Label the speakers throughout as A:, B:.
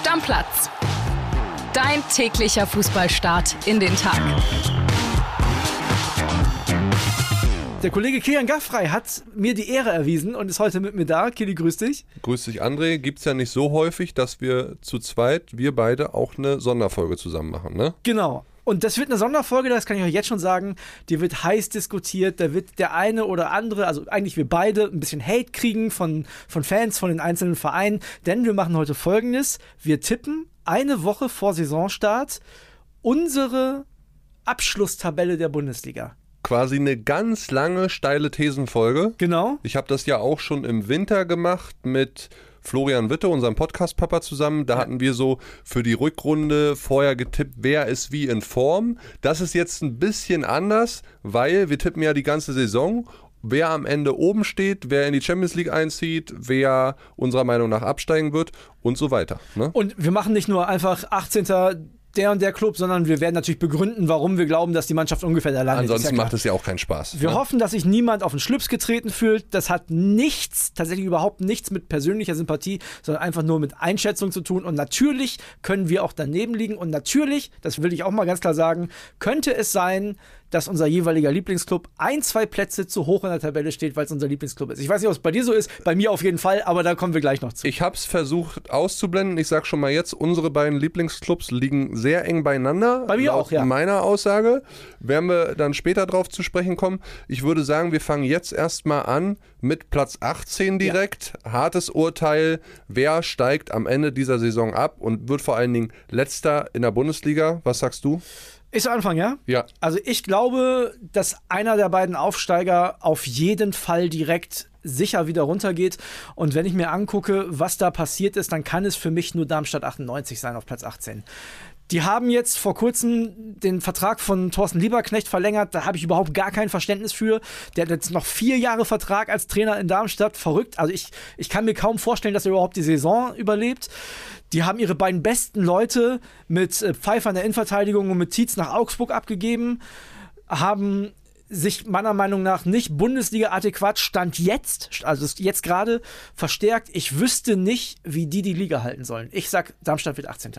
A: Stammplatz. Dein täglicher Fußballstart in den Tag.
B: Der Kollege Kilian Gaffrey hat mir die Ehre erwiesen und ist heute mit mir da. Kili, grüß dich.
C: Grüß dich, André. Gibt es ja nicht so häufig, dass wir zu zweit, wir beide, auch eine Sonderfolge zusammen machen, ne?
B: Genau. Und das wird eine Sonderfolge, das kann ich euch jetzt schon sagen. Die wird heiß diskutiert. Da wird der eine oder andere, also eigentlich wir beide, ein bisschen Hate kriegen von, von Fans, von den einzelnen Vereinen. Denn wir machen heute folgendes: Wir tippen eine Woche vor Saisonstart unsere Abschlusstabelle der Bundesliga.
C: Quasi eine ganz lange, steile Thesenfolge.
B: Genau.
C: Ich habe das ja auch schon im Winter gemacht mit Florian Witte, unserem Podcast-Papa, zusammen. Da hatten wir so für die Rückrunde vorher getippt, wer ist wie in Form. Das ist jetzt ein bisschen anders, weil wir tippen ja die ganze Saison wer am Ende oben steht, wer in die Champions League einzieht, wer unserer Meinung nach absteigen wird und so weiter. Ne?
B: Und wir machen nicht nur einfach 18 der und der Club, sondern wir werden natürlich begründen, warum wir glauben, dass die Mannschaft ungefähr da landet.
C: Ansonsten ja macht es ja auch keinen Spaß.
B: Wir ne? hoffen, dass sich niemand auf den Schlips getreten fühlt. Das hat nichts, tatsächlich überhaupt nichts mit persönlicher Sympathie, sondern einfach nur mit Einschätzung zu tun. Und natürlich können wir auch daneben liegen. Und natürlich, das will ich auch mal ganz klar sagen, könnte es sein, dass unser jeweiliger Lieblingsclub ein, zwei Plätze zu hoch in der Tabelle steht, weil es unser Lieblingsclub ist. Ich weiß nicht, ob es bei dir so ist, bei mir auf jeden Fall, aber da kommen wir gleich noch zu.
C: Ich habe es versucht auszublenden. Ich sage schon mal jetzt, unsere beiden Lieblingsclubs liegen sehr eng beieinander.
B: Bei mir auch, ja.
C: meiner Aussage. Werden wir dann später drauf zu sprechen kommen. Ich würde sagen, wir fangen jetzt erstmal an mit Platz 18 direkt. Ja. Hartes Urteil. Wer steigt am Ende dieser Saison ab und wird vor allen Dingen letzter in der Bundesliga? Was sagst du?
B: Ich soll anfangen, ja?
C: Ja.
B: Also ich glaube, dass einer der beiden Aufsteiger auf jeden Fall direkt sicher wieder runtergeht. Und wenn ich mir angucke, was da passiert ist, dann kann es für mich nur Darmstadt 98 sein auf Platz 18. Die haben jetzt vor kurzem den Vertrag von Thorsten Lieberknecht verlängert. Da habe ich überhaupt gar kein Verständnis für. Der hat jetzt noch vier Jahre Vertrag als Trainer in Darmstadt. Verrückt. Also ich, ich kann mir kaum vorstellen, dass er überhaupt die Saison überlebt. Die haben ihre beiden besten Leute mit äh, Pfeiffer in der Innenverteidigung und mit Tietz nach Augsburg abgegeben. Haben sich meiner Meinung nach nicht Bundesliga adäquat Stand jetzt, also jetzt gerade verstärkt. Ich wüsste nicht, wie die die Liga halten sollen. Ich sag, Darmstadt wird 18.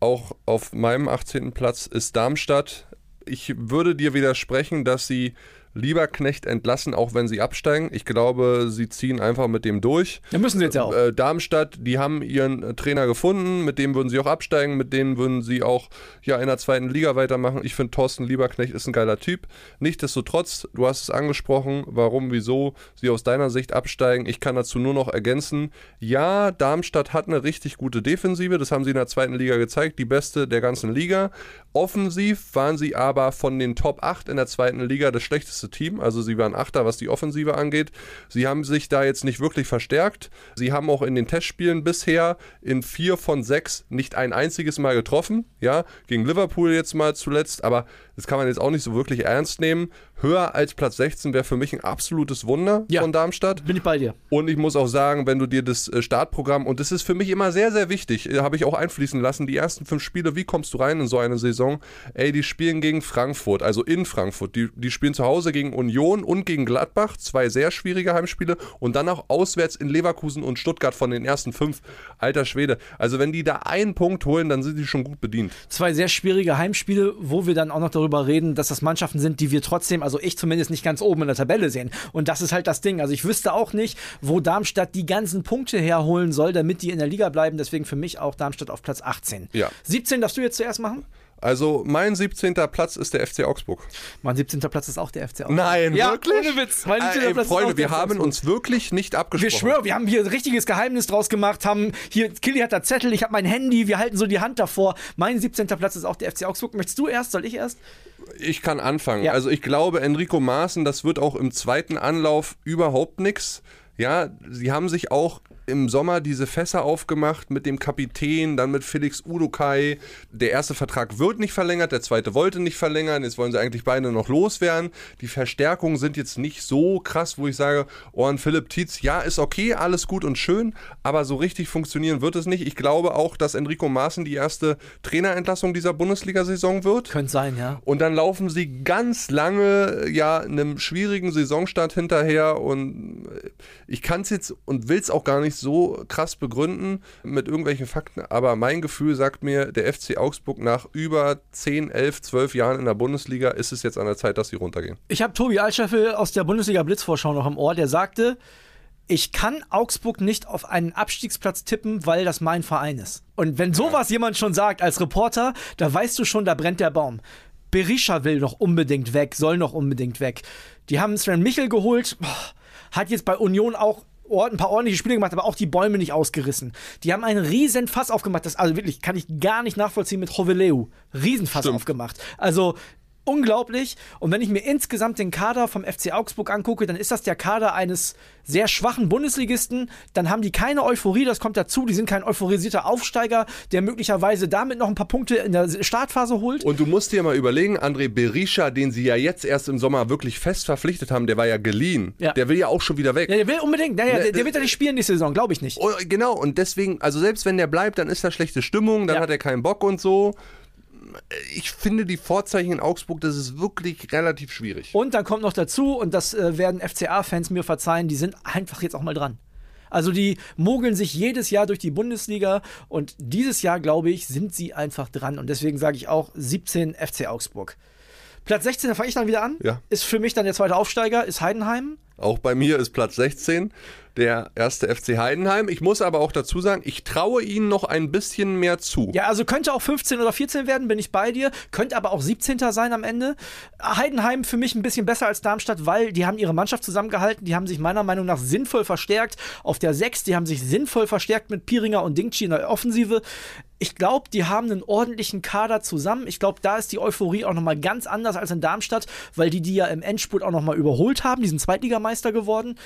C: Auch auf meinem 18. Platz ist Darmstadt. Ich würde dir widersprechen, dass sie lieber Knecht entlassen, auch wenn sie absteigen. Ich glaube, sie ziehen einfach mit dem durch.
B: Ja, müssen sie jetzt ja auch.
C: Äh, Darmstadt, die haben ihren äh, Trainer gefunden, mit dem würden sie auch absteigen, mit denen würden sie auch ja, in der zweiten Liga weitermachen. Ich finde, Thorsten Lieberknecht ist ein geiler Typ. Nichtsdestotrotz, du hast es angesprochen, warum, wieso sie aus deiner Sicht absteigen. Ich kann dazu nur noch ergänzen, ja, Darmstadt hat eine richtig gute Defensive, das haben sie in der zweiten Liga gezeigt, die beste der ganzen Liga. Offensiv waren sie aber von den Top 8 in der zweiten Liga das schlechteste beste Team. Also sie waren Achter, was die Offensive angeht. Sie haben sich da jetzt nicht wirklich verstärkt. Sie haben auch in den Testspielen bisher in vier von sechs nicht ein einziges Mal getroffen. Ja, gegen Liverpool jetzt mal zuletzt, aber das kann man jetzt auch nicht so wirklich ernst nehmen. Höher als Platz 16 wäre für mich ein absolutes Wunder ja, von Darmstadt.
B: Bin ich bei dir.
C: Und ich muss auch sagen, wenn du dir das äh, Startprogramm, und das ist für mich immer sehr, sehr wichtig, äh, habe ich auch einfließen lassen, die ersten fünf Spiele, wie kommst du rein in so eine Saison? Ey, die spielen gegen Frankfurt, also in Frankfurt. Die, die spielen zu Hause gegen Union und gegen Gladbach, zwei sehr schwierige Heimspiele. Und dann auch auswärts in Leverkusen und Stuttgart von den ersten fünf. Alter Schwede. Also wenn die da einen Punkt holen, dann sind die schon gut bedient.
B: Zwei sehr schwierige Heimspiele, wo wir dann auch noch darüber reden, dass das Mannschaften sind, die wir trotzdem also ich zumindest nicht ganz oben in der Tabelle sehen. Und das ist halt das Ding. Also ich wüsste auch nicht, wo Darmstadt die ganzen Punkte herholen soll, damit die in der Liga bleiben. Deswegen für mich auch Darmstadt auf Platz 18.
C: Ja.
B: 17 darfst du jetzt zuerst machen?
C: Also mein 17. Platz ist der FC Augsburg.
B: Mein 17. Platz ist auch der FC Augsburg.
C: Nein,
B: ja,
C: wirklich?
B: Ohne Witz. Mein 17.
C: Äh, ey, Platz Freunde, wir haben uns wirklich nicht abgesprochen.
B: Wir schwören, wir haben hier ein richtiges Geheimnis draus gemacht, haben hier, Killy hat da Zettel, ich habe mein Handy, wir halten so die Hand davor. Mein 17. Platz ist auch der FC Augsburg. Möchtest du erst? Soll ich erst?
C: Ich kann anfangen. Ja. Also ich glaube, Enrico Maaßen, das wird auch im zweiten Anlauf überhaupt nichts. Ja, sie haben sich auch im Sommer diese Fässer aufgemacht mit dem Kapitän, dann mit Felix Udokai. Der erste Vertrag wird nicht verlängert, der zweite wollte nicht verlängern. Jetzt wollen sie eigentlich beide noch loswerden. Die Verstärkungen sind jetzt nicht so krass, wo ich sage, oh, und Philipp Tietz, ja, ist okay, alles gut und schön, aber so richtig funktionieren wird es nicht. Ich glaube auch, dass Enrico Maaßen die erste Trainerentlassung dieser Bundesliga-Saison wird.
B: Könnte sein, ja.
C: Und dann laufen sie ganz lange, ja, einem schwierigen Saisonstart hinterher und ich kann es jetzt und will es auch gar nicht nicht so krass begründen mit irgendwelchen Fakten, aber mein Gefühl sagt mir, der FC Augsburg nach über 10, 11, 12 Jahren in der Bundesliga ist es jetzt an der Zeit, dass sie runtergehen.
B: Ich habe Tobi Altscheffel aus der Bundesliga Blitzvorschau noch im Ohr, der sagte, ich kann Augsburg nicht auf einen Abstiegsplatz tippen, weil das mein Verein ist. Und wenn sowas jemand schon sagt als Reporter, da weißt du schon, da brennt der Baum. Berisha will noch unbedingt weg, soll noch unbedingt weg. Die haben Sven Michel geholt, hat jetzt bei Union auch ein paar ordentliche Spiele gemacht, aber auch die Bäume nicht ausgerissen. Die haben einen riesen Fass aufgemacht. Das also wirklich kann ich gar nicht nachvollziehen mit Hoveleu. Riesenfass Stimmt. aufgemacht. Also unglaublich. Und wenn ich mir insgesamt den Kader vom FC Augsburg angucke, dann ist das der Kader eines sehr schwachen Bundesligisten. Dann haben die keine Euphorie, das kommt dazu. Die sind kein euphorisierter Aufsteiger, der möglicherweise damit noch ein paar Punkte in der Startphase holt.
C: Und du musst dir mal überlegen, André Berisha, den sie ja jetzt erst im Sommer wirklich fest verpflichtet haben, der war ja geliehen. Ja. Der will ja auch schon wieder weg.
B: Ja, der will unbedingt. Naja, der, der, wird ja nicht spielen nächste Saison, glaube ich nicht.
C: Oh, genau, und deswegen, also selbst wenn der bleibt, dann ist da schlechte Stimmung, dann ja. hat er keinen Bock und so ich finde die Vorzeichen in Augsburg, das ist wirklich relativ schwierig.
B: Und dann kommt noch dazu, und das äh, werden FCA-Fans mir verzeihen, die sind einfach jetzt auch mal dran. Also die mogeln sich jedes Jahr durch die Bundesliga und dieses Jahr, glaube ich, sind sie einfach dran. Und deswegen sage ich auch 17 FC Augsburg. Platz 16, da fange ich dann wieder an. Ja. Ist für mich dann der zweite Aufsteiger, ist Heidenheim.
C: Auch bei mir ist Platz 16 der erste FC Heidenheim. Ich muss aber auch dazu sagen, ich traue ihnen noch ein bisschen mehr zu.
B: Ja, also könnte auch 15 oder 14 werden, bin ich bei dir. Könnte aber auch 17. sein am Ende. Heidenheim für mich ein bisschen besser als Darmstadt, weil die haben ihre Mannschaft zusammengehalten. Die haben sich meiner Meinung nach sinnvoll verstärkt auf der 6. Die haben sich sinnvoll verstärkt mit Piringer und Dingchi in der Offensive ich glaube, die haben einen ordentlichen Kader zusammen. Ich glaube, da ist die Euphorie auch nochmal ganz anders als in Darmstadt, weil die die ja im Endspurt auch nochmal überholt haben. Die sind Zweitligameister geworden.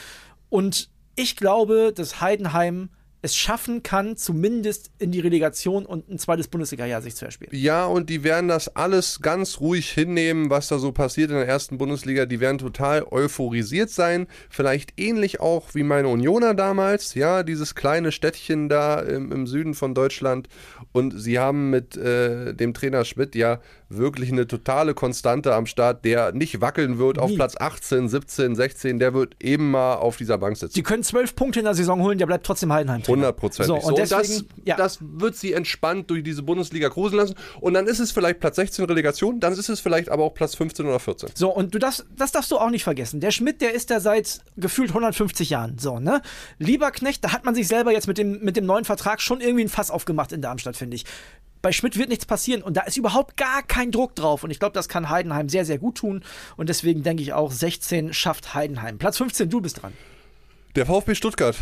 B: Und ich glaube, dass Heidenheim es schaffen kann, zumindest in die Relegation und ein zweites Bundesliga-Jahr sich zu erspielen.
C: Ja, und die werden das alles ganz ruhig hinnehmen, was da so passiert in der ersten Bundesliga. Die werden total euphorisiert sein. Vielleicht ähnlich auch wie meine Unioner damals. Ja, dieses kleine Städtchen da im, im Süden von Deutschland. Und sie haben mit äh, dem Trainer Schmidt ja wirklich eine totale Konstante am Start, der nicht wackeln wird Nie. auf Platz 18, 17, 16. Der wird eben mal auf dieser Bank sitzen.
B: Sie können zwölf Punkte in der Saison holen, der bleibt trotzdem Heidenheim.
C: 100 Prozent. So, und, so, deswegen, das, ja. das wird sie entspannt durch diese Bundesliga gruseln lassen. Und dann ist es vielleicht Platz 16 Relegation, dann ist es vielleicht aber auch Platz 15 oder 14.
B: So, und du darfst, das darfst du auch nicht vergessen. Der Schmidt, der ist da seit gefühlt 150 Jahren. So, ne? Lieber Knecht, da hat man sich selber jetzt mit dem, mit dem neuen Vertrag schon irgendwie ein Fass aufgemacht in Darmstadt, finde ich bei Schmidt wird nichts passieren und da ist überhaupt gar kein Druck drauf. Und ich glaube, das kann Heidenheim sehr, sehr gut tun. Und deswegen denke ich auch, 16 schafft Heidenheim. Platz 15, du bist dran.
C: Der VfB Stuttgart.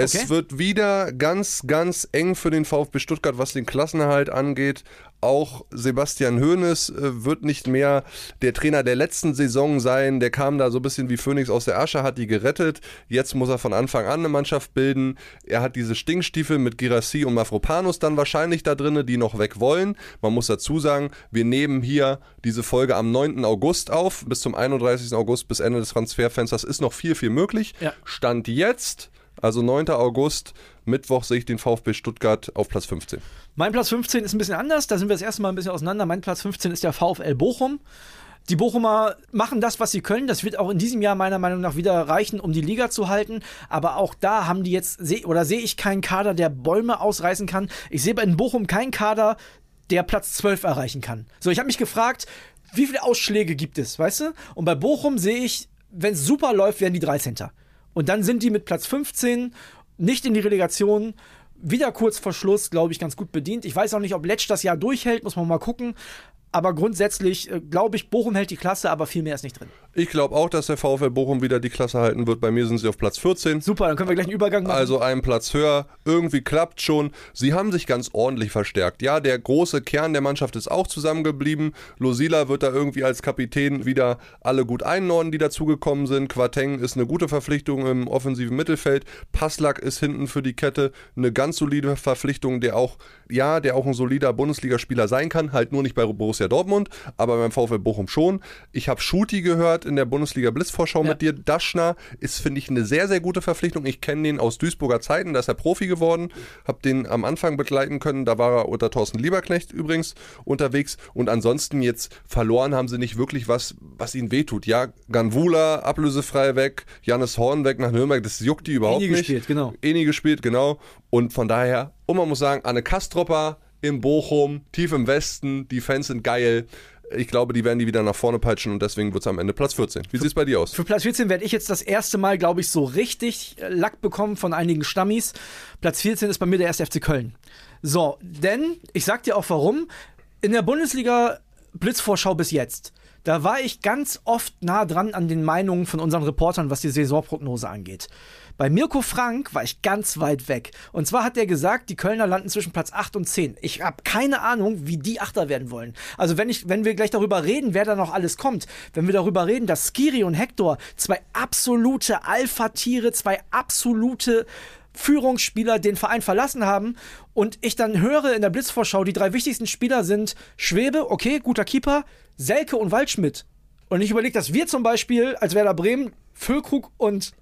C: Es okay. wird wieder ganz, ganz eng für den VfB Stuttgart, was den Klassenerhalt angeht. Auch Sebastian Hoeneß äh, wird nicht mehr der Trainer der letzten Saison sein. Der kam da so ein bisschen wie Phoenix aus der Asche, hat die gerettet. Jetzt muss er von Anfang an eine Mannschaft bilden. Er hat diese Stinkstiefel mit Girassi und Mafropanus dann wahrscheinlich da drin, die noch weg wollen. Man muss dazu sagen, wir nehmen hier diese Folge am 9. August auf. Bis zum 31. August, bis Ende des Transferfensters ist noch viel, viel möglich. Ja. Stand jetzt also 9. August, Mittwoch sehe ich den VfB Stuttgart auf Platz 15.
B: Mein Platz 15 ist ein bisschen anders, da sind wir das erste Mal ein bisschen auseinander. Mein Platz 15 ist der VfL Bochum. Die Bochumer machen das, was sie können. Das wird auch in diesem Jahr meiner Meinung nach wieder reichen, um die Liga zu halten. Aber auch da haben die jetzt, oder sehe ich keinen Kader, der Bäume ausreißen kann. Ich sehe bei Bochum keinen Kader, der Platz 12 erreichen kann. So, ich habe mich gefragt, wie viele Ausschläge gibt es, weißt du? Und bei Bochum sehe ich, wenn es super läuft, werden die 13. Und dann sind die mit Platz 15 nicht in die Relegation. Wieder kurz vor Schluss, glaube ich, ganz gut bedient. Ich weiß auch nicht, ob Letsch das Jahr durchhält, muss man mal gucken. Aber grundsätzlich äh, glaube ich, Bochum hält die Klasse, aber viel mehr ist nicht drin.
C: Ich glaube auch, dass der VfL Bochum wieder die Klasse halten wird. Bei mir sind sie auf Platz 14.
B: Super, dann können wir gleich einen Übergang machen.
C: Also einen Platz höher. Irgendwie klappt schon. Sie haben sich ganz ordentlich verstärkt. Ja, der große Kern der Mannschaft ist auch zusammengeblieben. Losila wird da irgendwie als Kapitän wieder alle gut einnorden, die dazugekommen sind. Quateng ist eine gute Verpflichtung im offensiven Mittelfeld. Passlack ist hinten für die Kette eine ganz solide Verpflichtung, der auch, ja, der auch ein solider Bundesligaspieler sein kann, halt nur nicht bei Borussia Borussia Dortmund, aber beim VfL Bochum schon. Ich habe Schuti gehört in der Bundesliga Blitzvorschau
B: Ja.
C: mit dir. Daschner ist, finde ich, eine sehr, sehr gute Verpflichtung. Ich kenne den aus Duisburger Zeiten, da ist er Profi geworden, habe den am Anfang begleiten können. Da war er unter Thorsten Lieberknecht übrigens unterwegs. Und ansonsten jetzt verloren haben sie nicht wirklich was, was ihnen wehtut. Ja, Ganvula ablösefrei weg, Janis Horn weg nach Nürnberg, das juckt die überhaupt
B: nie
C: nicht.
B: gespielt, genau.
C: Nie gespielt, genau. Und von daher, und man muss sagen, Anne Kastropper im Bochum, tief im Westen, die Fans sind geil. Ich glaube, die werden die wieder nach vorne peitschen und deswegen wird es am Ende Platz 14. Wie sieht es bei dir aus?
B: Für Platz 14 werde ich jetzt das erste Mal, glaube ich, so richtig Lack bekommen von einigen Stammis. Platz 14 ist bei mir der 1. FC Köln. So, denn ich sag dir auch warum. In der Bundesliga Blitzvorschau bis jetzt, da war ich ganz oft nah dran an den Meinungen von unseren Reportern, was die Saisonprognose angeht. Bei Mirko Frank war ich ganz weit weg. Und zwar hat er gesagt, die Kölner landen zwischen Platz 8 und 10. Ich habe keine Ahnung, wie die Achter werden wollen. Also wenn, ich, wenn wir gleich darüber reden, wer da noch alles kommt, wenn wir darüber reden, dass Skiri und Hector zwei absolute Alpha-Tiere, zwei absolute Führungsspieler den Verein verlassen haben und ich dann höre in der Blitzvorschau, die drei wichtigsten Spieler sind Schwebe, okay, guter Keeper, Selke und Waldschmidt. Und ich überlege, dass wir zum Beispiel als Werder Bremen Füllkrug und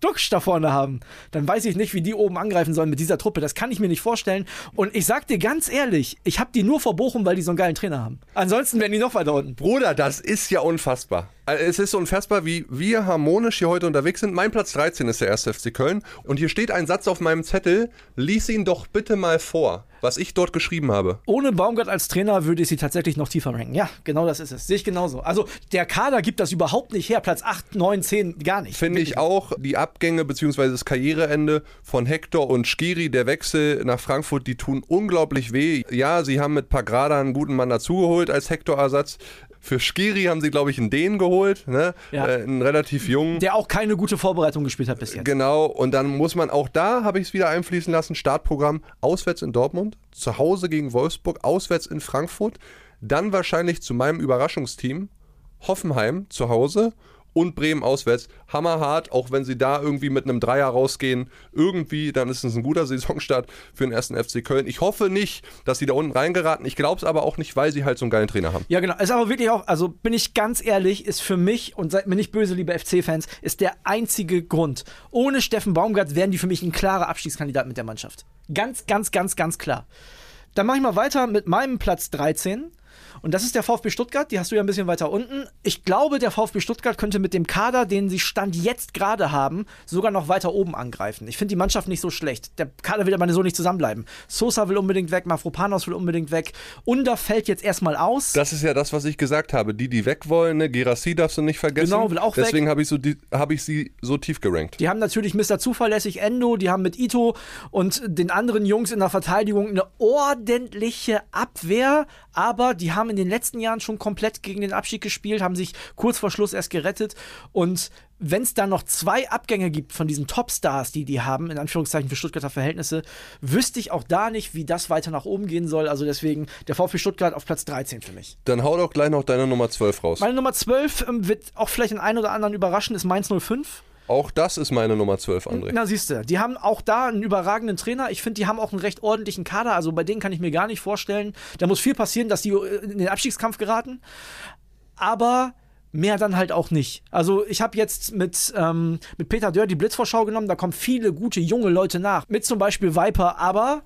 B: Duxch da vorne haben, dann weiß ich nicht, wie die oben angreifen sollen mit dieser Truppe. Das kann ich mir nicht vorstellen. Und ich sag dir ganz ehrlich, ich habe die nur vor Bochum, weil die so einen geilen Trainer haben. Ansonsten wären die noch weiter unten.
C: Bruder, das ist ja unfassbar. Also Es ist unfassbar, wie wir harmonisch hier heute unterwegs sind. Mein Platz 13 ist der 1. FC Köln. Und hier steht ein Satz auf meinem Zettel. Lies ihn doch bitte mal vor, was ich dort geschrieben habe.
B: Ohne Baumgart als Trainer würde ich sie tatsächlich noch tiefer ranken. Ja, genau das ist es. Sehe ich genauso. Also der Kader gibt das überhaupt nicht her. Platz 8, 9, 10, gar nicht.
C: Finde ich auch die Abgänge bzw. das Karriereende von Hector und Skiri, der Wechsel nach Frankfurt, die tun unglaublich weh. Ja, sie haben mit Pagrada einen guten Mann dazugeholt als Hector-Ersatz. Für Skiri haben sie, glaube ich, einen Dänen geholt, ne?
B: Ja.
C: äh, einen relativ jungen.
B: Der auch keine gute Vorbereitung gespielt hat bis jetzt.
C: Genau, und dann muss man auch da, habe ich es wieder einfließen lassen, Startprogramm auswärts in Dortmund, zu Hause gegen Wolfsburg, auswärts in Frankfurt, dann wahrscheinlich zu meinem Überraschungsteam Hoffenheim zu Hause und Bremen auswärts. Hammerhart, auch wenn sie da irgendwie mit einem Dreier rausgehen, irgendwie, dann ist es ein guter Saisonstart für den ersten FC Köln. Ich hoffe nicht, dass sie da unten reingeraten. Ich glaube es aber auch nicht, weil sie halt so einen geilen Trainer haben.
B: Ja, genau. Ist aber wirklich auch, also bin ich ganz ehrlich, ist für mich, und seid mir nicht böse, liebe FC-Fans, ist der einzige Grund. Ohne Steffen Baumgart wären die für mich ein klarer Abstiegskandidat mit der Mannschaft. Ganz, ganz, ganz, ganz klar. Dann mache ich mal weiter mit meinem Platz 13. Und das ist der VfB Stuttgart, die hast du ja ein bisschen weiter unten. Ich glaube, der VfB Stuttgart könnte mit dem Kader, den sie Stand jetzt gerade haben, sogar noch weiter oben angreifen. Ich finde die Mannschaft nicht so schlecht. Der Kader wird aber so nicht zusammenbleiben. Sosa will unbedingt weg, Mafropanos will unbedingt weg. Under fällt jetzt erstmal aus.
C: Das ist ja das, was ich gesagt habe. Die, die weg wollen, ne? Gerassi darfst du nicht vergessen.
B: Genau, will auch weg.
C: Deswegen habe ich, so die- hab ich sie so tief gerankt.
B: Die haben natürlich Mr. Zuverlässig Endo, die haben mit Ito und den anderen Jungs in der Verteidigung eine ordentliche Abwehr, aber die haben in den letzten Jahren schon komplett gegen den Abstieg gespielt, haben sich kurz vor Schluss erst gerettet und wenn es da noch zwei Abgänge gibt von diesen Topstars, die die haben, in Anführungszeichen für Stuttgarter Verhältnisse, wüsste ich auch da nicht, wie das weiter nach oben gehen soll. Also deswegen der VfB Stuttgart auf Platz 13 für mich.
C: Dann hau doch gleich noch deine Nummer 12 raus.
B: Meine Nummer 12 ähm, wird auch vielleicht den einen oder anderen überraschen, ist Mainz 05.
C: Auch das ist meine Nummer 12, André.
B: Na, siehst du, die haben auch da einen überragenden Trainer. Ich finde, die haben auch einen recht ordentlichen Kader. Also bei denen kann ich mir gar nicht vorstellen. Da muss viel passieren, dass die äh, in den Abstiegskampf geraten. Aber mehr dann halt auch nicht. Also ich habe jetzt mit, ähm, mit Peter Dörr die Blitzvorschau genommen. Da kommen viele gute junge Leute nach. Mit zum Beispiel Viper. Aber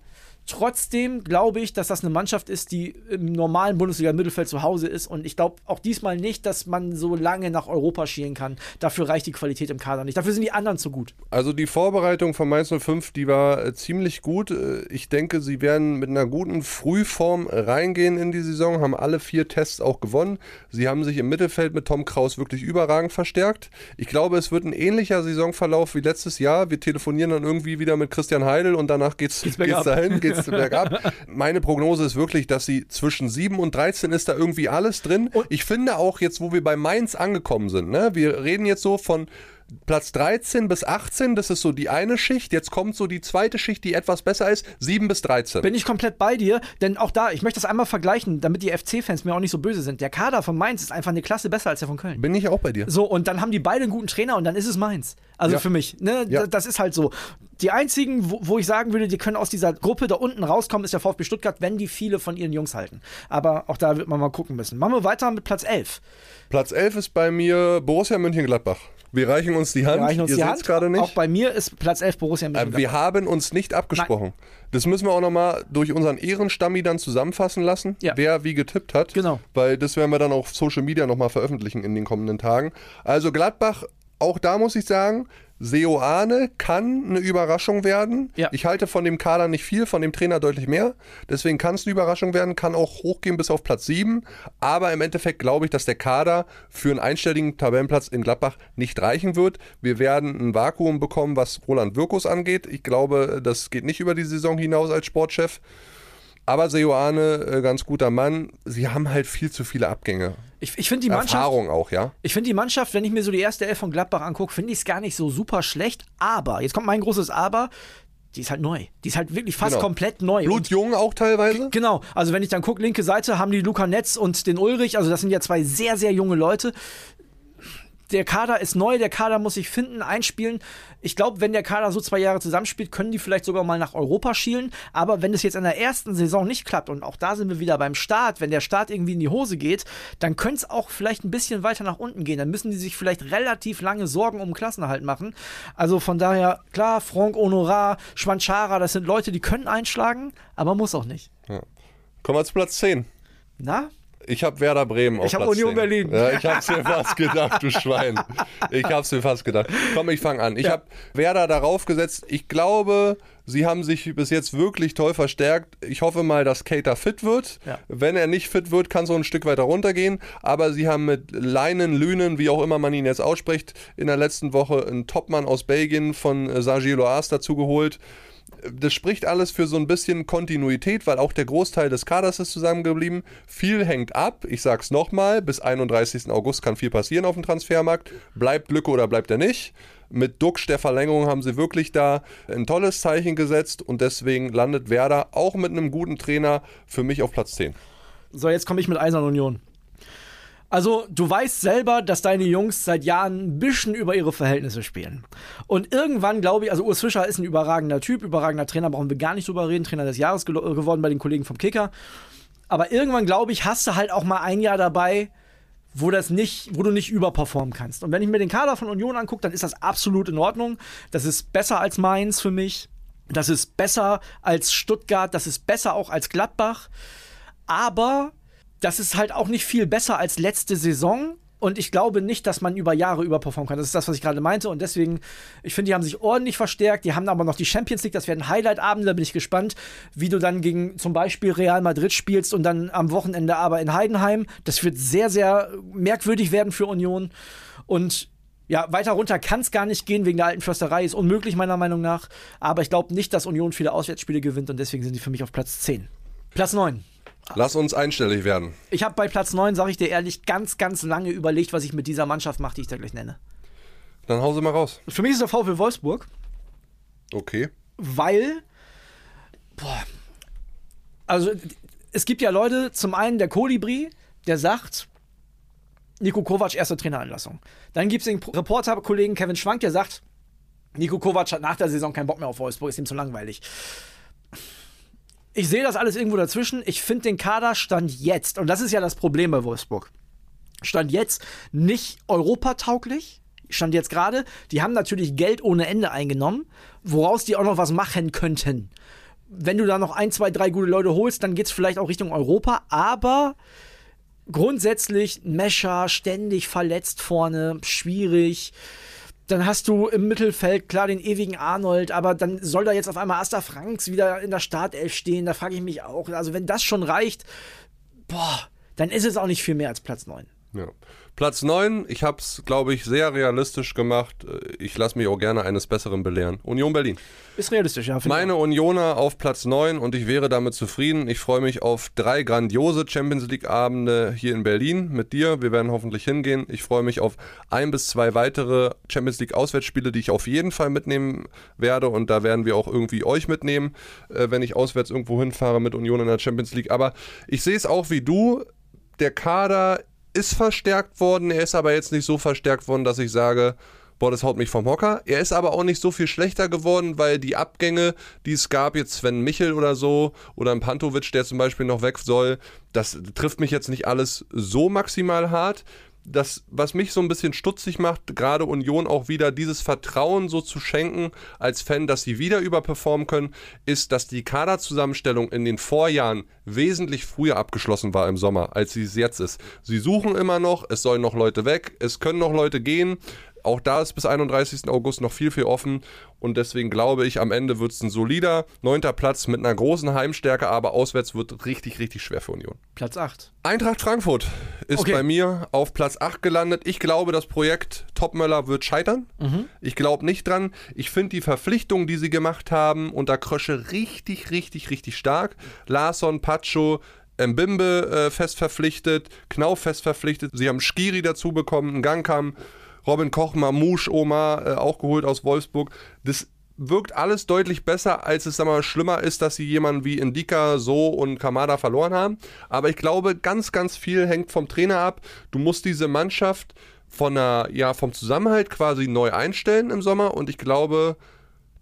B: trotzdem glaube ich, dass das eine Mannschaft ist, die im normalen Bundesliga-Mittelfeld zu Hause ist. Und ich glaube auch diesmal nicht, dass man so lange nach Europa schielen kann. Dafür reicht die Qualität im Kader nicht. Dafür sind die anderen zu gut.
C: Also die Vorbereitung von Mainz 05, die war äh, ziemlich gut. Äh, Ich denke, sie werden mit einer guten Frühform reingehen in die Saison, haben alle vier Tests auch gewonnen. Sie haben sich im Mittelfeld mit Tom Kraus wirklich überragend verstärkt. Ich glaube, es wird ein ähnlicher Saisonverlauf wie letztes Jahr. Wir telefonieren dann irgendwie wieder mit Christian Heidel und danach geht's, geht's,
B: bergab.
C: dahin, geht's bergab. Meine Prognose ist wirklich, dass sie zwischen 7 und 13 ist da irgendwie alles drin. ich finde auch jetzt, wo wir bei Mainz angekommen sind, ne, wir reden jetzt so von Platz 13 bis 18, das ist so die eine Schicht. Jetzt kommt so die zweite Schicht, die etwas besser ist, 7 bis 13.
B: Bin ich komplett bei dir, denn auch da, ich möchte das einmal vergleichen, damit die FC-Fans mir auch nicht so böse sind. Der Kader von Mainz ist einfach eine Klasse besser als der von Köln.
C: Bin ich auch bei dir.
B: So, und dann haben die beide einen guten Trainer und dann ist es Mainz. Also
C: Ja.
B: für mich, ne?
C: Ja.
B: Das ist halt so. Die einzigen, wo, wo ich sagen würde, die können aus dieser Gruppe da unten rauskommen, ist der VfB Stuttgart, wenn die viele von ihren Jungs halten. Aber auch da wird man mal gucken müssen. Machen wir weiter mit Platz 11.
C: Platz 11 ist bei mir Borussia Mönchengladbach. Wir reichen uns die Hand.
B: Uns
C: Ihr seht's
B: Hand.
C: gerade nicht.
B: Auch bei mir ist Platz 11 Borussia
C: Äh,
B: Mönchengladbach.
C: Wir haben uns nicht abgesprochen. Das müssen wir auch nochmal durch unseren Ehrenstammi dann zusammenfassen lassen,
B: Ja.
C: wer wie getippt hat.
B: Genau.
C: Weil das werden wir dann auf Social Media nochmal veröffentlichen in den kommenden Tagen. Also Gladbach, auch da muss ich sagen, Seoane kann eine Überraschung werden.
B: Ja.
C: Ich halte von dem Kader nicht viel, von dem Trainer deutlich mehr. Deswegen kann es eine Überraschung werden, kann auch hochgehen bis auf Platz 7. Aber im Endeffekt glaube ich, dass der Kader für einen einstelligen Tabellenplatz in Gladbach nicht reichen wird. Wir werden ein Vakuum bekommen, was Roland Wirkus angeht. Ich glaube, das geht nicht über die Saison hinaus als Sportchef. Aber Seoane, äh, ganz guter Mann. Sie haben halt viel zu viele Abgänge.
B: ich ich finde die Mannschaft.
C: Erfahrung auch, ja.
B: Ich finde die Mannschaft, wenn ich mir so die erste Elf von Gladbach angucke, finde ich es gar nicht so super schlecht. Aber, jetzt kommt mein großes Aber, die ist halt neu. Die ist halt wirklich fast
C: Genau.
B: komplett neu.
C: Blutjung auch teilweise.
B: Genau, also wenn ich dann gucke, linke Seite haben die Luca Netz und den Ulrich, also das sind ja zwei sehr, sehr junge Leute. Der Kader ist neu, der Kader muss sich finden, einspielen. Ich glaube, wenn der Kader so zwei Jahre zusammenspielt, können die vielleicht sogar mal nach Europa schielen. Aber wenn es jetzt in der ersten Saison nicht klappt, und auch da sind wir wieder beim Start, wenn der Start irgendwie in die Hose geht, dann könnte es auch vielleicht ein bisschen weiter nach unten gehen. Dann müssen die sich vielleicht relativ lange Sorgen um Klassenerhalt machen. Also von daher, klar, Franck Honorar, Schwanchara, das sind Leute, die können einschlagen, aber muss auch nicht.
C: Kommen wir zu Platz 10.
B: Na?
C: Ich habe Werder Bremen auf
B: Ich hab
C: Platz
B: Union
C: 10.
B: Berlin.
C: Ja, ich hab's mir fast gedacht, du Schwein. Ich hab's mir fast gedacht. Komm, ich fange an. Ich
B: Ja.
C: habe Werder darauf gesetzt. Ich glaube, sie haben sich bis jetzt wirklich toll verstärkt. Ich hoffe mal, dass Cater fit wird.
B: Ja.
C: Wenn er nicht fit wird, kann so ein Stück weiter runtergehen. Aber sie haben mit Leinen, Lünen, wie auch immer man ihn jetzt ausspricht, in der letzten Woche einen Topmann aus Belgien von äh, Saint-Gilloise dazu geholt das spricht alles für so ein bisschen Kontinuität, weil auch der Großteil des Kaders ist zusammengeblieben. Viel hängt ab. Ich sag's nochmal, bis 31. August kann viel passieren auf dem Transfermarkt. Bleibt Lücke oder bleibt er nicht? Mit Duxch der Verlängerung haben sie wirklich da ein tolles Zeichen gesetzt und deswegen landet Werder auch mit einem guten Trainer für mich auf Platz 10.
B: So, jetzt komme ich mit Eisern Union. Also, du weißt selber, dass deine Jungs seit Jahren ein bisschen über ihre Verhältnisse spielen. Und irgendwann glaube ich, also Urs Fischer ist ein überragender Typ, überragender Trainer, brauchen wir gar nicht drüber reden, Trainer des Jahres gelo- geworden bei den Kollegen vom Kicker. Aber irgendwann glaube ich, hast du halt auch mal ein Jahr dabei, wo das nicht, wo du nicht überperformen kannst. Und wenn ich mir den Kader von Union angucke, dann ist das absolut in Ordnung. Das ist besser als Mainz für mich. Das ist besser als Stuttgart. Das ist besser auch als Gladbach. Aber das ist halt auch nicht viel besser als letzte Saison. Und ich glaube nicht, dass man über Jahre überperformen kann. Das ist das, was ich gerade meinte. Und deswegen, ich finde, die haben sich ordentlich verstärkt. Die haben aber noch die Champions League. Das werden Highlight-Abende. Da bin ich gespannt, wie du dann gegen zum Beispiel Real Madrid spielst und dann am Wochenende aber in Heidenheim. Das wird sehr, sehr merkwürdig werden für Union. Und ja, weiter runter kann es gar nicht gehen wegen der alten Försterei. Ist unmöglich, meiner Meinung nach. Aber ich glaube nicht, dass Union viele Auswärtsspiele gewinnt. Und deswegen sind die für mich auf Platz 10. Platz 9.
C: Lass uns einstellig werden.
B: Ich habe bei Platz 9, sage ich dir ehrlich, ganz, ganz lange überlegt, was ich mit dieser Mannschaft mache, die ich da gleich nenne.
C: Dann hau sie mal raus.
B: Für mich ist der VfL Wolfsburg,
C: Okay.
B: weil, boah, also es gibt ja Leute, zum einen der Kolibri, der sagt, Nico Kovac erste Traineranlassung. Dann gibt es den Reporter-Kollegen Kevin Schwank, der sagt, Nico Kovac hat nach der Saison keinen Bock mehr auf Wolfsburg, ist ihm zu langweilig. Ich sehe das alles irgendwo dazwischen. Ich finde den Kader Stand jetzt, und das ist ja das Problem bei Wolfsburg, Stand jetzt nicht europatauglich. Stand jetzt gerade, die haben natürlich Geld ohne Ende eingenommen, woraus die auch noch was machen könnten. Wenn du da noch ein, zwei, drei gute Leute holst, dann geht es vielleicht auch Richtung Europa, aber grundsätzlich Mescher ständig verletzt vorne, schwierig. Dann hast du im Mittelfeld klar den ewigen Arnold, aber dann soll da jetzt auf einmal Asta Franks wieder in der Startelf stehen. Da frage ich mich auch. Also, wenn das schon reicht, boah, dann ist es auch nicht viel mehr als Platz 9.
C: Ja. Platz 9, ich habe es, glaube ich, sehr realistisch gemacht. Ich lasse mich auch gerne eines Besseren belehren. Union Berlin.
B: Ist realistisch, ja.
C: Meine Unioner auf Platz 9 und ich wäre damit zufrieden. Ich freue mich auf drei grandiose Champions League-Abende hier in Berlin mit dir. Wir werden hoffentlich hingehen. Ich freue mich auf ein bis zwei weitere Champions League-Auswärtsspiele, die ich auf jeden Fall mitnehmen werde. Und da werden wir auch irgendwie euch mitnehmen, äh, wenn ich auswärts irgendwo hinfahre mit Union in der Champions League. Aber ich sehe es auch wie du. Der Kader ist verstärkt worden, er ist aber jetzt nicht so verstärkt worden, dass ich sage, boah, das haut mich vom Hocker. Er ist aber auch nicht so viel schlechter geworden, weil die Abgänge, die es gab, jetzt Sven Michel oder so, oder ein Pantovic, der zum Beispiel noch weg soll, das trifft mich jetzt nicht alles so maximal hart das, was mich so ein bisschen stutzig macht, gerade Union auch wieder dieses Vertrauen so zu schenken als Fan, dass sie wieder überperformen können, ist, dass die Kaderzusammenstellung in den Vorjahren wesentlich früher abgeschlossen war im Sommer, als sie es jetzt ist. Sie suchen immer noch, es sollen noch Leute weg, es können noch Leute gehen auch da ist bis 31. August noch viel, viel offen und deswegen glaube ich, am Ende wird es ein solider neunter Platz mit einer großen Heimstärke, aber auswärts wird richtig, richtig schwer für Union.
B: Platz 8.
C: Eintracht Frankfurt ist okay. bei mir auf Platz 8 gelandet. Ich glaube, das Projekt Topmöller wird scheitern. Mhm. Ich glaube nicht dran. Ich finde die Verpflichtungen, die sie gemacht haben, unter Krösche richtig, richtig, richtig stark. Larsson, Pacho, Mbimbe äh, fest verpflichtet, Knauf fest verpflichtet. Sie haben Skiri dazu bekommen, einen Gang kam. Robin Koch, Mamouche, Omar, äh, auch geholt aus Wolfsburg. Das wirkt alles deutlich besser, als es mal, schlimmer ist, dass sie jemanden wie Indika, So und Kamada verloren haben. Aber ich glaube, ganz, ganz viel hängt vom Trainer ab. Du musst diese Mannschaft von einer, ja, vom Zusammenhalt quasi neu einstellen im Sommer und ich glaube,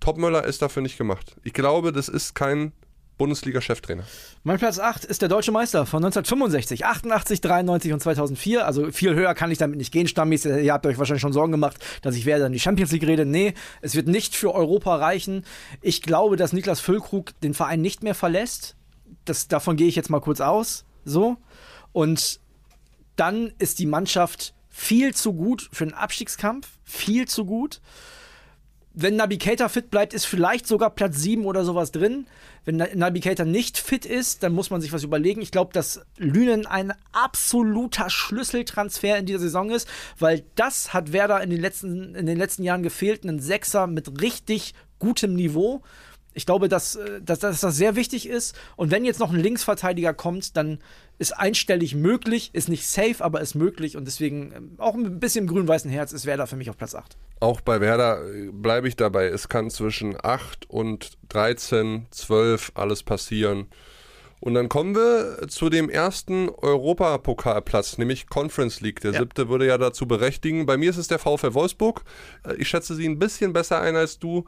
C: Topmöller ist dafür nicht gemacht. Ich glaube, das ist kein Bundesliga-Cheftrainer.
B: Mein Platz 8 ist der deutsche Meister von 1965, 88, 93 und 2004. Also viel höher kann ich damit nicht gehen. Stammmäßig, ihr habt euch wahrscheinlich schon Sorgen gemacht, dass ich werde dann die Champions League rede. Nee, es wird nicht für Europa reichen. Ich glaube, dass Niklas Füllkrug den Verein nicht mehr verlässt. Das, davon gehe ich jetzt mal kurz aus. So. Und dann ist die Mannschaft viel zu gut für einen Abstiegskampf. Viel zu gut wenn Navigator fit bleibt, ist vielleicht sogar Platz 7 oder sowas drin. Wenn Navigator nicht fit ist, dann muss man sich was überlegen. Ich glaube, dass Lünen ein absoluter Schlüsseltransfer in dieser Saison ist, weil das hat Werder in den letzten, in den letzten Jahren gefehlt. Einen Sechser mit richtig gutem Niveau. Ich glaube, dass, äh, dass, dass das sehr wichtig ist. Und wenn jetzt noch ein Linksverteidiger kommt, dann ist einstellig möglich, ist nicht safe, aber ist möglich. Und deswegen ähm, auch ein bisschen grün-weißen Herz ist Werder für mich auf Platz 8.
C: Auch bei Werder äh, bleibe ich dabei. Es kann zwischen 8 und 13, 12 alles passieren. Und dann kommen wir zu dem ersten Europapokalplatz, nämlich Conference League. Der ja. siebte würde ja dazu berechtigen. Bei mir ist es der VfL Wolfsburg. Äh, ich schätze sie ein bisschen besser ein als du.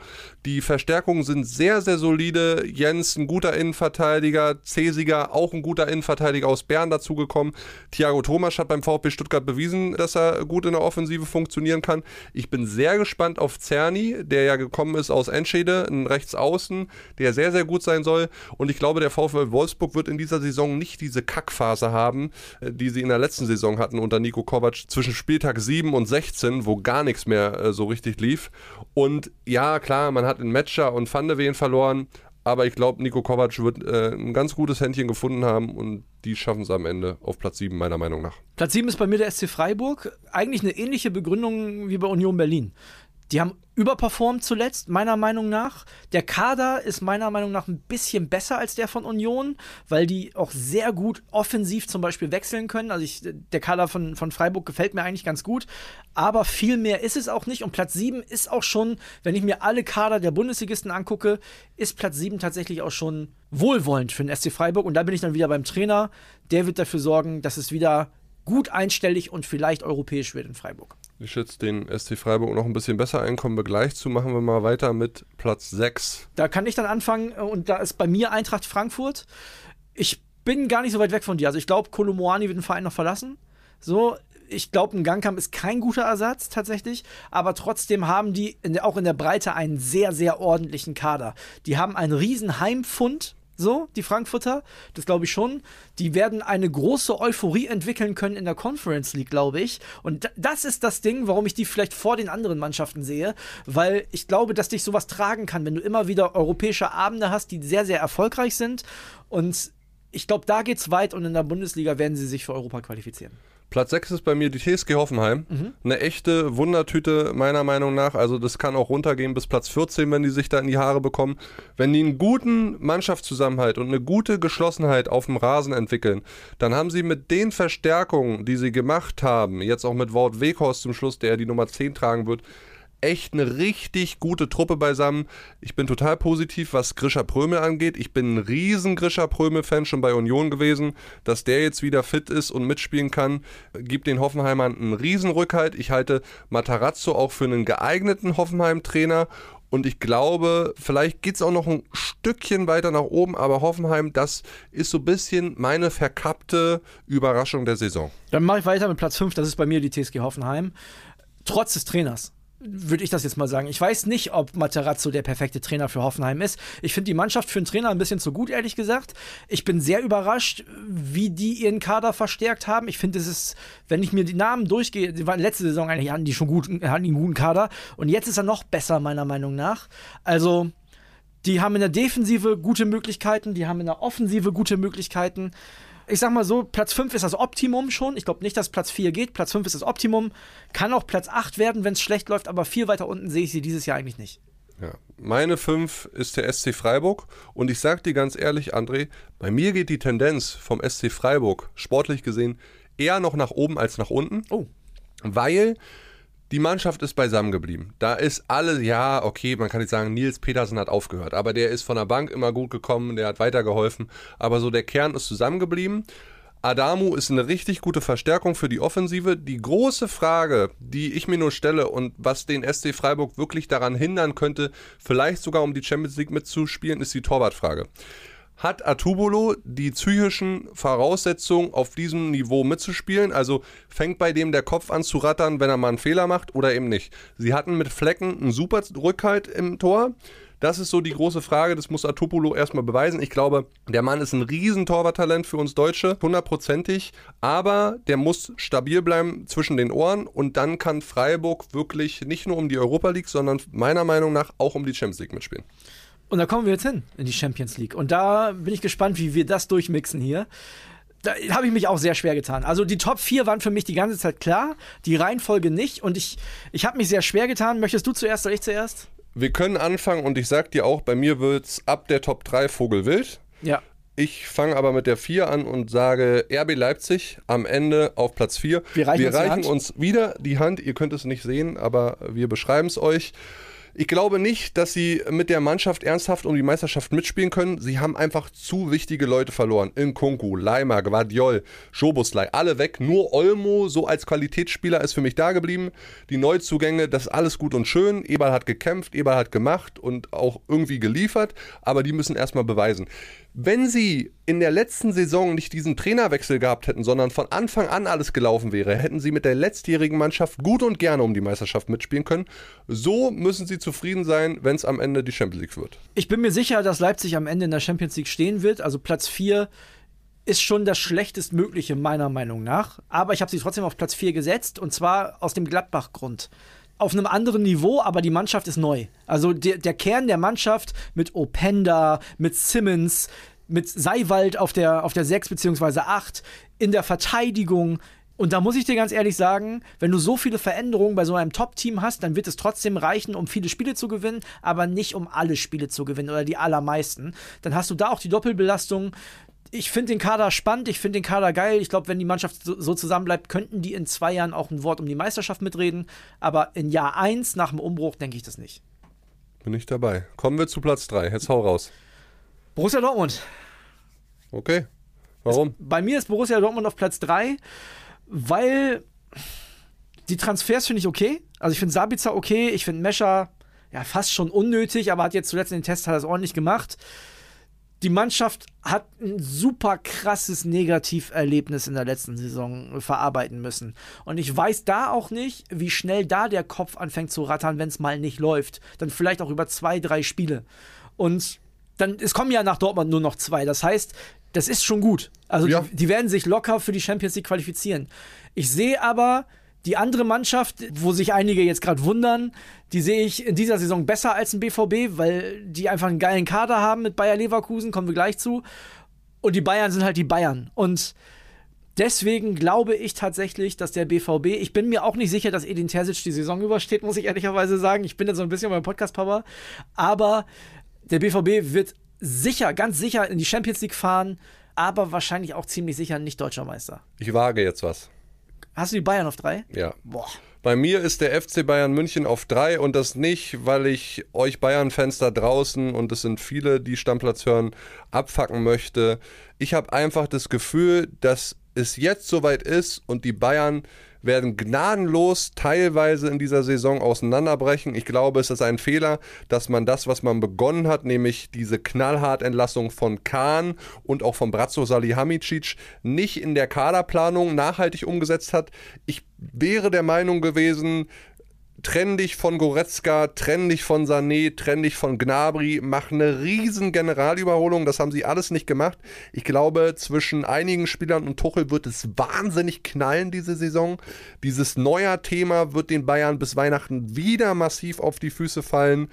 C: Die Verstärkungen sind sehr, sehr solide. Jens, ein guter Innenverteidiger. Cesiger, auch ein guter Innenverteidiger aus Bern dazugekommen. Thiago Thomas hat beim VfB Stuttgart bewiesen, dass er gut in der Offensive funktionieren kann. Ich bin sehr gespannt auf Zerni, der ja gekommen ist aus Enschede, ein Rechtsaußen, der sehr, sehr gut sein soll. Und ich glaube, der VfL Wolfsburg Wolfsburg wird in dieser Saison nicht diese Kackphase haben, äh, die sie in der letzten Saison hatten unter Nico Kovac zwischen Spieltag 7 und 16, wo gar nichts mehr äh, so richtig lief. Und ja, klar, man hat in Matcher und Van de Ven verloren, aber ich glaube, Nico Kovac wird äh, ein ganz gutes Händchen gefunden haben und die schaffen es am Ende auf Platz 7, meiner Meinung nach.
B: Platz 7 ist bei mir der SC Freiburg. Eigentlich eine ähnliche Begründung wie bei Union Berlin. Die haben überperformt zuletzt, meiner Meinung nach. Der Kader ist meiner Meinung nach ein bisschen besser als der von Union, weil die auch sehr gut offensiv zum Beispiel wechseln können. Also ich, der Kader von, von Freiburg gefällt mir eigentlich ganz gut. Aber viel mehr ist es auch nicht. Und Platz 7 ist auch schon, wenn ich mir alle Kader der Bundesligisten angucke, ist Platz 7 tatsächlich auch schon wohlwollend für den SC Freiburg. Und da bin ich dann wieder beim Trainer. Der wird dafür sorgen, dass es wieder gut einstellig und vielleicht europäisch wird in Freiburg.
C: Ich schätze den SC Freiburg noch ein bisschen besser einkommen wir gleich zu. Machen wir mal weiter mit Platz 6.
B: Da kann ich dann anfangen äh, und da ist bei mir Eintracht Frankfurt. Ich bin gar nicht so weit weg von dir. Also ich glaube, Kolomoani wird den Verein noch verlassen. So, ich glaube, ein Gangkamp ist kein guter Ersatz tatsächlich, aber trotzdem haben die in auch in der Breite einen sehr, sehr ordentlichen Kader. Die haben einen riesen Heimfund so, die Frankfurter, das glaube ich schon. Die werden eine große Euphorie entwickeln können in der Conference League, glaube ich. Und das ist das Ding, warum ich die vielleicht vor den anderen Mannschaften sehe, weil ich glaube, dass dich sowas tragen kann, wenn du immer wieder europäische Abende hast, die sehr, sehr erfolgreich sind. Und ich glaube, da geht's weit und in der Bundesliga werden sie sich für Europa qualifizieren.
C: Platz 6 ist bei mir die TSG Hoffenheim. Mhm. Eine echte Wundertüte, meiner Meinung nach. Also, das kann auch runtergehen bis Platz 14, wenn die sich da in die Haare bekommen. Wenn die einen guten Mannschaftszusammenhalt und eine gute Geschlossenheit auf dem Rasen entwickeln, dann haben sie mit den Verstärkungen, die sie gemacht haben, jetzt auch mit Wort Weghorst zum Schluss, der die Nummer 10 tragen wird, echt eine richtig gute Truppe beisammen. Ich bin total positiv, was Grisha Prömel angeht. Ich bin ein riesen Grisha Prömel-Fan schon bei Union gewesen. Dass der jetzt wieder fit ist und mitspielen kann, gibt den Hoffenheimern einen riesen Rückhalt. Ich halte Matarazzo auch für einen geeigneten Hoffenheim-Trainer und ich glaube, vielleicht geht es auch noch ein Stückchen weiter nach oben, aber Hoffenheim, das ist so ein bisschen meine verkappte Überraschung der Saison.
B: Dann mache ich weiter mit Platz 5, das ist bei mir die TSG Hoffenheim. Trotz des Trainers würde ich das jetzt mal sagen. Ich weiß nicht, ob Materazzo der perfekte Trainer für Hoffenheim ist. Ich finde die Mannschaft für einen Trainer ein bisschen zu gut, ehrlich gesagt. Ich bin sehr überrascht, wie die ihren Kader verstärkt haben. Ich finde, es ist, wenn ich mir die Namen durchgehe, die waren letzte Saison eigentlich hatten die schon gut, hatten einen guten Kader und jetzt ist er noch besser, meiner Meinung nach. Also, die haben in der Defensive gute Möglichkeiten, die haben in der Offensive gute Möglichkeiten ich sag mal so, Platz 5 ist das Optimum schon. Ich glaube nicht, dass Platz 4 geht. Platz 5 ist das Optimum. Kann auch Platz 8 werden, wenn es schlecht läuft, aber viel weiter unten sehe ich sie dieses Jahr eigentlich nicht.
C: Ja. Meine 5 ist der SC Freiburg. Und ich sag dir ganz ehrlich, André, bei mir geht die Tendenz vom SC Freiburg, sportlich gesehen, eher noch nach oben als nach unten.
B: Oh.
C: Weil die Mannschaft ist beisammen geblieben. Da ist alles, ja, okay, man kann nicht sagen, Nils Petersen hat aufgehört, aber der ist von der Bank immer gut gekommen, der hat weitergeholfen. Aber so der Kern ist zusammengeblieben. Adamu ist eine richtig gute Verstärkung für die Offensive. Die große Frage, die ich mir nur stelle und was den SC Freiburg wirklich daran hindern könnte, vielleicht sogar um die Champions League mitzuspielen, ist die Torwartfrage hat Atubolo die psychischen Voraussetzungen, auf diesem Niveau mitzuspielen? Also fängt bei dem der Kopf an zu rattern, wenn er mal einen Fehler macht oder eben nicht? Sie hatten mit Flecken einen super Rückhalt im Tor. Das ist so die große Frage, das muss Atopolo erstmal beweisen. Ich glaube, der Mann ist ein riesen Torwarttalent für uns Deutsche, hundertprozentig, aber der muss stabil bleiben zwischen den Ohren und dann kann Freiburg wirklich nicht nur um die Europa League, sondern meiner Meinung nach auch um die Champions League mitspielen.
B: Und da kommen wir jetzt hin, in die Champions League. Und da bin ich gespannt, wie wir das durchmixen hier. Da habe ich mich auch sehr schwer getan. Also die Top 4 waren für mich die ganze Zeit klar, die Reihenfolge nicht. Und ich, ich habe mich sehr schwer getan. Möchtest du zuerst oder ich zuerst?
C: Wir können anfangen und ich sag dir auch, bei mir wird es ab der Top 3 Vogelwild.
B: Ja.
C: Ich fange aber mit der 4 an und sage RB Leipzig am Ende auf Platz 4.
B: Wir reichen,
C: wir
B: uns,
C: reichen uns wieder die Hand. Ihr könnt es nicht sehen, aber wir beschreiben es euch. Ich glaube nicht, dass sie mit der Mannschaft ernsthaft um die Meisterschaft mitspielen können. Sie haben einfach zu wichtige Leute verloren. Nkunku, Leimer, Guardiol, Schobuslei, alle weg. Nur Olmo, so als Qualitätsspieler, ist für mich da geblieben. Die Neuzugänge, das ist alles gut und schön. Eberl hat gekämpft, Eberl hat gemacht und auch irgendwie geliefert. Aber die müssen erstmal beweisen. Wenn sie in der letzten Saison nicht diesen Trainerwechsel gehabt hätten, sondern von Anfang an alles gelaufen wäre, hätten sie mit der letztjährigen Mannschaft gut und gerne um die Meisterschaft mitspielen können. So müssen sie zufrieden sein, wenn es am Ende die Champions League wird.
B: Ich bin mir sicher, dass Leipzig am Ende in der Champions League stehen wird. Also Platz 4 ist schon das schlechtestmögliche meiner Meinung nach. Aber ich habe sie trotzdem auf Platz 4 gesetzt und zwar aus dem Gladbach-Grund auf einem anderen Niveau, aber die Mannschaft ist neu. Also der, der Kern der Mannschaft mit Openda, mit Simmons, mit Seiwald auf der, auf der 6 bzw. 8, in der Verteidigung. Und da muss ich dir ganz ehrlich sagen, wenn du so viele Veränderungen bei so einem Top-Team hast, dann wird es trotzdem reichen, um viele Spiele zu gewinnen, aber nicht um alle Spiele zu gewinnen oder die allermeisten. Dann hast du da auch die Doppelbelastung ich finde den Kader spannend, ich finde den Kader geil. Ich glaube, wenn die Mannschaft so, so zusammenbleibt, könnten die in zwei Jahren auch ein Wort um die Meisterschaft mitreden. Aber in Jahr 1 nach dem Umbruch denke ich das nicht.
C: Bin ich dabei. Kommen wir zu Platz 3. Jetzt hau raus.
B: Borussia Dortmund.
C: Okay. Warum?
B: Es, bei mir ist Borussia Dortmund auf Platz 3, weil die Transfers finde ich okay. Also ich finde Sabitzer okay, ich finde Mescher ja fast schon unnötig, aber hat jetzt zuletzt in den Test hat das ordentlich gemacht die Mannschaft hat ein super krasses Negativerlebnis in der letzten Saison verarbeiten müssen. Und ich weiß da auch nicht, wie schnell da der Kopf anfängt zu rattern, wenn es mal nicht läuft. Dann vielleicht auch über zwei, drei Spiele. Und dann, es kommen ja nach Dortmund nur noch zwei. Das heißt, das ist schon gut. Also ja. die, die werden sich locker für die Champions League qualifizieren. Ich sehe aber, die andere Mannschaft, wo sich einige jetzt gerade wundern, die sehe ich in dieser Saison besser als ein BVB, weil die einfach einen geilen Kader haben mit Bayer Leverkusen, kommen wir gleich zu. Und die Bayern sind halt die Bayern. Und Deswegen glaube ich tatsächlich, dass der BVB, ich bin mir auch nicht sicher, dass Edin Terzic die Saison übersteht, muss ich ehrlicherweise sagen. Ich bin jetzt so ein bisschen beim Podcast-Papa. Aber der BVB wird sicher, ganz sicher in die Champions League fahren, aber wahrscheinlich auch ziemlich sicher nicht deutscher Meister.
C: Ich wage jetzt was.
B: Hast du die Bayern auf drei?
C: Ja.
B: Boah.
C: Bei mir ist der FC Bayern München auf drei und das nicht, weil ich euch Bayern-Fans da draußen und es sind viele, die Stammplatz hören, abfacken möchte. Ich habe einfach das Gefühl, dass es jetzt soweit ist und die Bayern werden gnadenlos teilweise in dieser Saison auseinanderbrechen. Ich glaube, es ist ein Fehler, dass man das, was man begonnen hat, nämlich diese knallhart Entlassung von Kahn und auch von Brazzo Salihamidzic, nicht in der Kaderplanung nachhaltig umgesetzt hat. Ich wäre der Meinung gewesen, trenn dich von Goretzka, trenn dich von Sané, trenn dich von Gnabry, mach eine riesen Generalüberholung. Das haben sie alles nicht gemacht. Ich glaube, zwischen einigen Spielern und Tuchel wird es wahnsinnig knallen diese Saison. Dieses neue Thema wird den Bayern bis Weihnachten wieder massiv auf die Füße fallen.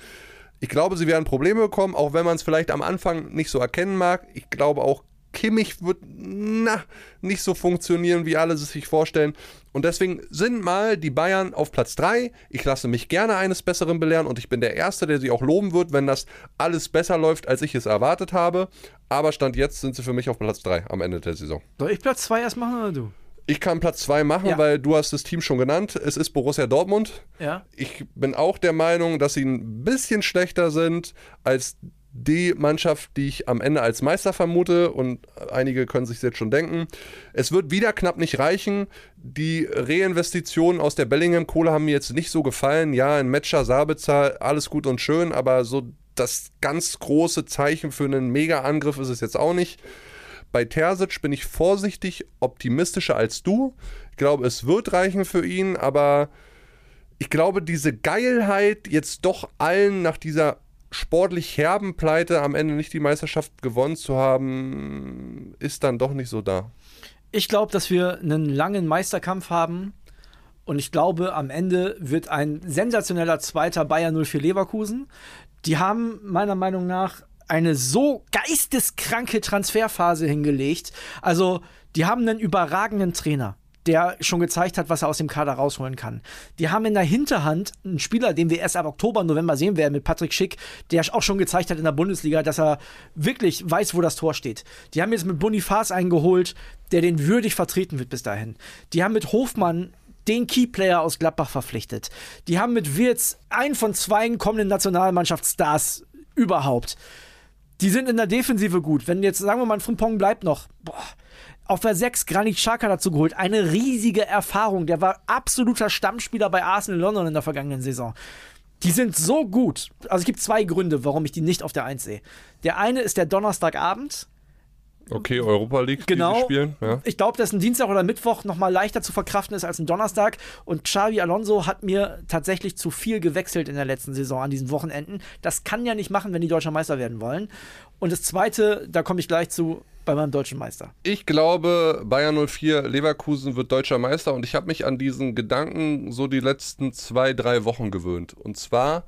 C: Ich glaube, sie werden Probleme bekommen, auch wenn man es vielleicht am Anfang nicht so erkennen mag. Ich glaube auch, Kimmich wird na, nicht so funktionieren, wie alle es sich vorstellen. Und deswegen sind mal die Bayern auf Platz 3. Ich lasse mich gerne eines Besseren belehren und ich bin der Erste, der sie auch loben wird, wenn das alles besser läuft, als ich es erwartet habe. Aber Stand jetzt sind sie für mich auf Platz 3 am Ende der Saison.
B: Soll ich Platz 2 erst machen oder du?
C: Ich kann Platz 2 machen,
B: Ja.
C: weil du hast das Team schon genannt. Es ist Borussia Dortmund.
B: Ja.
C: Ich bin auch der Meinung, dass sie ein bisschen schlechter sind als die Mannschaft, die ich am Ende als Meister vermute und einige können sich jetzt schon denken. Es wird wieder knapp nicht reichen. Die Reinvestitionen aus der Bellingham-Kohle haben mir jetzt nicht so gefallen. Ja, in Metscher, Sabitzer, alles gut und schön, aber so das ganz große Zeichen für einen Mega-Angriff ist es jetzt auch nicht. Bei Terzic bin ich vorsichtig optimistischer als du. Ich glaube, es wird reichen für ihn, aber ich glaube, diese Geilheit, jetzt doch allen nach dieser sportlich herben Pleite am Ende nicht die Meisterschaft gewonnen zu haben, ist dann doch nicht so da.
B: Ich glaube, dass wir einen langen Meisterkampf haben. Und ich glaube, am Ende wird ein sensationeller zweiter Bayern 04 Leverkusen. Die haben meiner Meinung nach eine so geisteskranke Transferphase hingelegt. Also, die haben einen überragenden Trainer, der schon gezeigt hat, was er aus dem Kader rausholen kann. Die haben in der Hinterhand einen Spieler, den wir erst ab Oktober, November sehen werden, mit Patrick Schick, der auch schon gezeigt hat in der Bundesliga, dass er wirklich weiß, wo das Tor steht. Die haben jetzt mit Bonifaz eingeholt, der den würdig vertreten wird bis dahin. Die haben mit Hofmann den Keyplayer aus Gladbach verpflichtet. Die haben mit Wirtz einen von zwei kommenden Nationalmannschaftsstars überhaupt. Die sind in der Defensive gut. Wenn jetzt, sagen wir mal, ein Frimpong bleibt noch, boah, auf der 6 Granit Xhaka dazu geholt. Eine riesige Erfahrung. Der war absoluter Stammspieler bei Arsenal London in der vergangenen Saison. Die sind so gut. Also es gibt zwei Gründe, warum ich die nicht auf der 1 sehe. Der eine ist der Donnerstagabend.
C: Okay, Europa League,
B: Genau.
C: die sie spielen. Ja.
B: Ich glaube, dass ein Dienstag oder Mittwoch noch mal leichter zu verkraften ist als ein Donnerstag. Und Xavi Alonso hat mir tatsächlich zu viel gewechselt in der letzten Saison an diesen Wochenenden. Das kann ja nicht machen, wenn die deutscher Meister werden wollen. Und das Zweite, da komme ich gleich zu, bei meinem deutschen Meister.
C: Ich glaube, Bayern 04 Leverkusen wird deutscher Meister und ich habe mich an diesen Gedanken so die letzten zwei, drei Wochen gewöhnt. Und zwar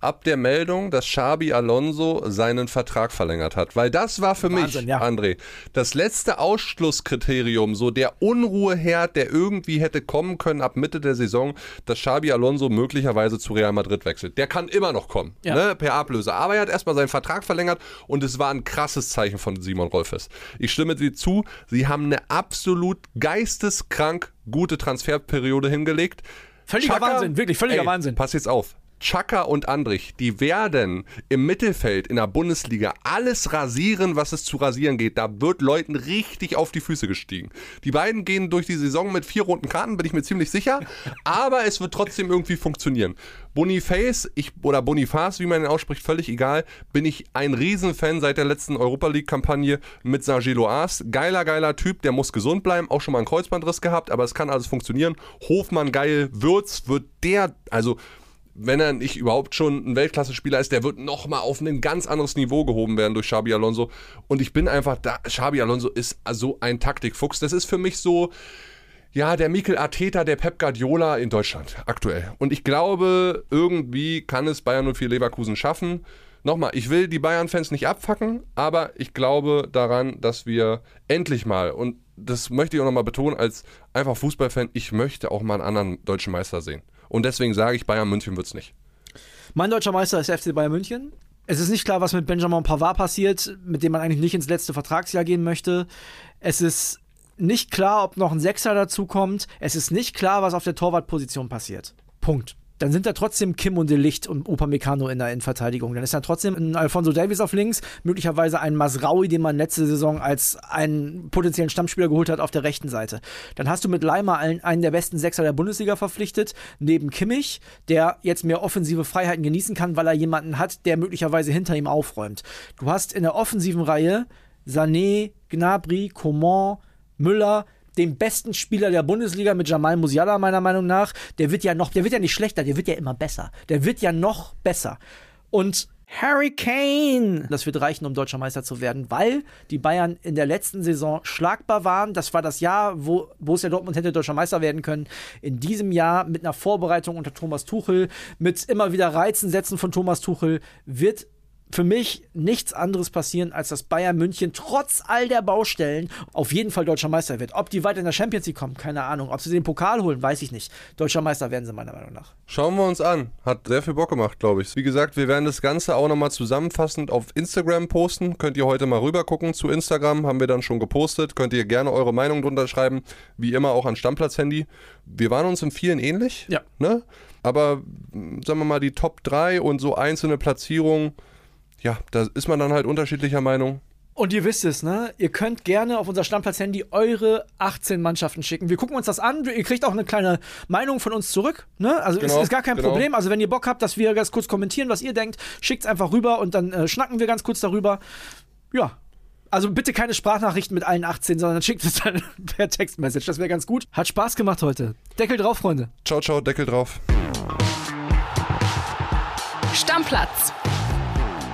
C: ab der Meldung, dass Xabi Alonso seinen Vertrag verlängert hat. Weil das war für
B: Wahnsinn,
C: mich,
B: ja.
C: André, das letzte Ausschlusskriterium, so der Unruheherd, der irgendwie hätte kommen können ab Mitte der Saison, dass Xabi Alonso möglicherweise zu Real Madrid wechselt. Der kann immer noch kommen,
B: Ja.
C: ne, per Ablöse. Aber er hat erstmal seinen Vertrag verlängert und es war ein krasses Zeichen von Simon Rolfes. Ich stimme dir zu, sie haben eine absolut geisteskrank gute Transferperiode hingelegt.
B: Völliger Wahnsinn, wirklich völliger
C: ey,
B: Wahnsinn.
C: Pass jetzt auf. Chaka und Andrich, die werden im Mittelfeld in der Bundesliga alles rasieren, was es zu rasieren geht. Da wird Leuten richtig auf die Füße gestiegen. Die beiden gehen durch die Saison mit vier roten Karten, bin ich mir ziemlich sicher. aber es wird trotzdem irgendwie funktionieren. Boniface, ich, oder Boniface, wie man ihn ausspricht, völlig egal, bin ich ein Riesenfan seit der letzten Europa League-Kampagne mit Sergi Loas. Geiler, geiler Typ, der muss gesund bleiben, auch schon mal einen Kreuzbandriss gehabt, aber es kann alles funktionieren. Hofmann geil, Würz wird der, also wenn er nicht überhaupt schon ein Weltklasse-Spieler ist, der wird nochmal auf ein ganz anderes Niveau gehoben werden durch Xabi Alonso. Und ich bin einfach da, Xabi Alonso ist so ein Taktikfuchs. Das ist für mich so, ja, der Mikel Arteta, der Pep Guardiola in Deutschland aktuell. Und ich glaube, irgendwie kann es Bayern 04 Leverkusen schaffen. Nochmal, ich will die Bayern-Fans nicht abfacken, aber ich glaube daran, dass wir endlich mal, und das möchte ich auch nochmal betonen, als einfach Fußballfan, ich möchte auch mal einen anderen deutschen Meister sehen. Und deswegen sage ich, Bayern München wird es nicht.
B: Mein deutscher Meister ist FC Bayern München. Es ist nicht klar, was mit Benjamin Pavard passiert, mit dem man eigentlich nicht ins letzte Vertragsjahr gehen möchte. Es ist nicht klar, ob noch ein Sechser dazukommt. Es ist nicht klar, was auf der Torwartposition passiert. Punkt dann sind da trotzdem Kim und De Licht und Upamecano in der Innenverteidigung. Dann ist da trotzdem ein Alfonso Davis auf links, möglicherweise ein Masraui, den man letzte Saison als einen potenziellen Stammspieler geholt hat, auf der rechten Seite. Dann hast du mit Leimer einen, einen der besten Sechser der Bundesliga verpflichtet, neben Kimmich, der jetzt mehr offensive Freiheiten genießen kann, weil er jemanden hat, der möglicherweise hinter ihm aufräumt. Du hast in der offensiven Reihe Sané, Gnabry, Coman, Müller, den besten Spieler der Bundesliga mit Jamal Musiala meiner Meinung nach. Der wird ja noch, der wird ja nicht schlechter, der wird ja immer besser. Der wird ja noch besser. Und Harry Kane. Das wird reichen, um deutscher Meister zu werden, weil die Bayern in der letzten Saison schlagbar waren. Das war das Jahr, wo Borussia Dortmund hätte deutscher Meister werden können. In diesem Jahr mit einer Vorbereitung unter Thomas Tuchel, mit immer wieder Reizen setzen von Thomas Tuchel, wird für mich nichts anderes passieren, als dass Bayern München trotz all der Baustellen auf jeden Fall deutscher Meister wird. Ob die weit in der Champions League kommen, keine Ahnung. Ob sie den Pokal holen, weiß ich nicht. Deutscher Meister werden sie meiner Meinung nach.
C: Schauen wir uns an. Hat sehr viel Bock gemacht, glaube ich. Wie gesagt, wir werden das Ganze auch nochmal zusammenfassend auf Instagram posten. Könnt ihr heute mal rüber gucken zu Instagram. Haben wir dann schon gepostet. Könnt ihr gerne eure Meinung drunter schreiben. Wie immer auch an Stammplatz-Handy. Wir waren uns in vielen ähnlich.
B: Ja.
C: Ne? Aber sagen wir mal, die Top 3 und so einzelne Platzierungen ja, da ist man dann halt unterschiedlicher Meinung.
B: Und ihr wisst es, ne? Ihr könnt gerne auf unser Stammplatz-Handy eure 18 Mannschaften schicken. Wir gucken uns das an. Ihr kriegt auch eine kleine Meinung von uns zurück. Ne? Also genau, ist, ist gar kein genau. Problem. Also wenn ihr Bock habt, dass wir ganz kurz kommentieren, was ihr denkt, schickt es einfach rüber und dann äh, schnacken wir ganz kurz darüber. Ja. Also bitte keine Sprachnachrichten mit allen 18, sondern schickt es dann per Textmessage. Das wäre ganz gut. Hat Spaß gemacht heute. Deckel drauf, Freunde.
C: Ciao, ciao, Deckel drauf.
A: Stammplatz